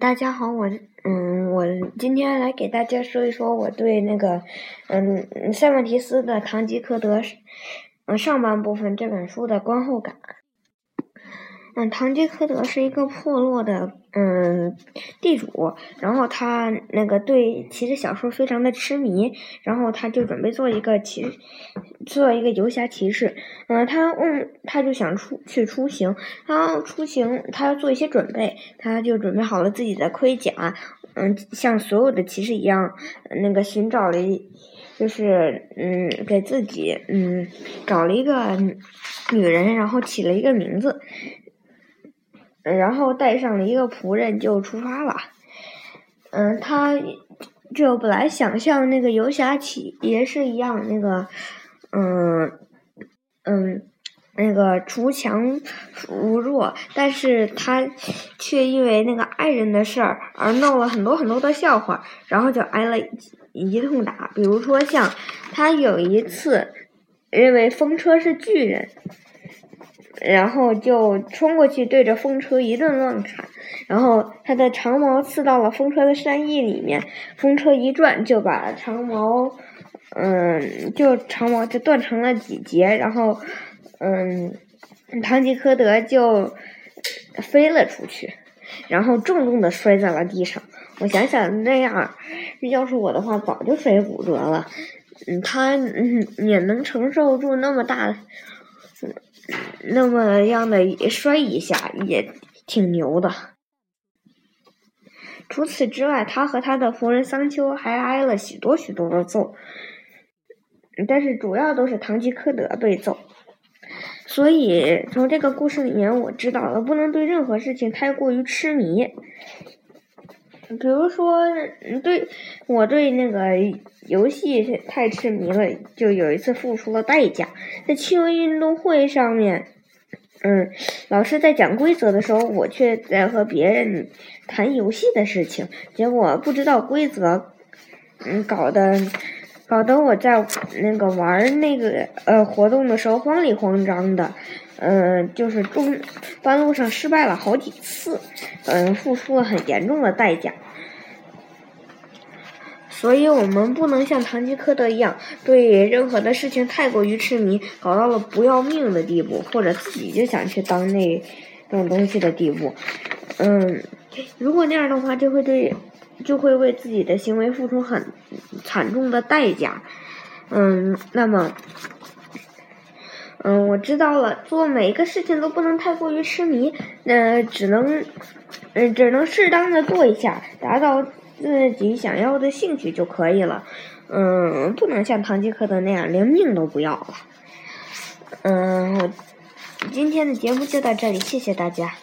大家好，我嗯，我今天来给大家说一说我对那个嗯塞万提斯的《堂吉诃德》嗯上半部分这本书的观后感。嗯，堂吉诃德是一个破落的嗯地主，然后他那个对骑士小说非常的痴迷，然后他就准备做一个骑，做一个游侠骑士。嗯，他嗯他就想出去出行，他要出行他要做一些准备，他就准备好了自己的盔甲，嗯，像所有的骑士一样，那个寻找了一，就是嗯给自己嗯找了一个女人，然后起了一个名字。然后带上了一个仆人就出发了。嗯，他就本来想像那个游侠起也是一样，那个嗯嗯那个锄强扶弱，但是他却因为那个爱人的事儿而闹了很多很多的笑话，然后就挨了一通打。比如说像他有一次认为风车是巨人。然后就冲过去，对着风车一顿乱砍，然后他的长矛刺到了风车的扇翼里面，风车一转就把长矛，嗯，就长矛就断成了几节，然后，嗯，唐吉诃德就飞了出去，然后重重的摔在了地上。我想想那样，要是我的话，早就摔骨折了。嗯，他嗯也能承受住那么大的。那么样的摔一下也挺牛的。除此之外，他和他的夫人桑丘还挨了许多许多的揍，但是主要都是堂吉诃德被揍。所以从这个故事里面，我知道了不能对任何事情太过于痴迷。比如说，对我对那个游戏太痴迷了，就有一次付出了代价，在趣味运动会上面，嗯，老师在讲规则的时候，我却在和别人谈游戏的事情，结果不知道规则，嗯，搞得搞得我在那个玩那个呃活动的时候慌里慌张的。嗯，就是中半路上失败了好几次，嗯，付出了很严重的代价。所以我们不能像堂吉诃德一样，对任何的事情太过于痴迷，搞到了不要命的地步，或者自己就想去当那种东西的地步。嗯，如果那样的话，就会对，就会为自己的行为付出很惨重的代价。嗯，那么。嗯，我知道了。做每一个事情都不能太过于痴迷，呃，只能，嗯，只能适当的做一下，达到自己想要的兴趣就可以了。嗯，不能像唐吉诃德那样连命都不要了。嗯，今天的节目就到这里，谢谢大家。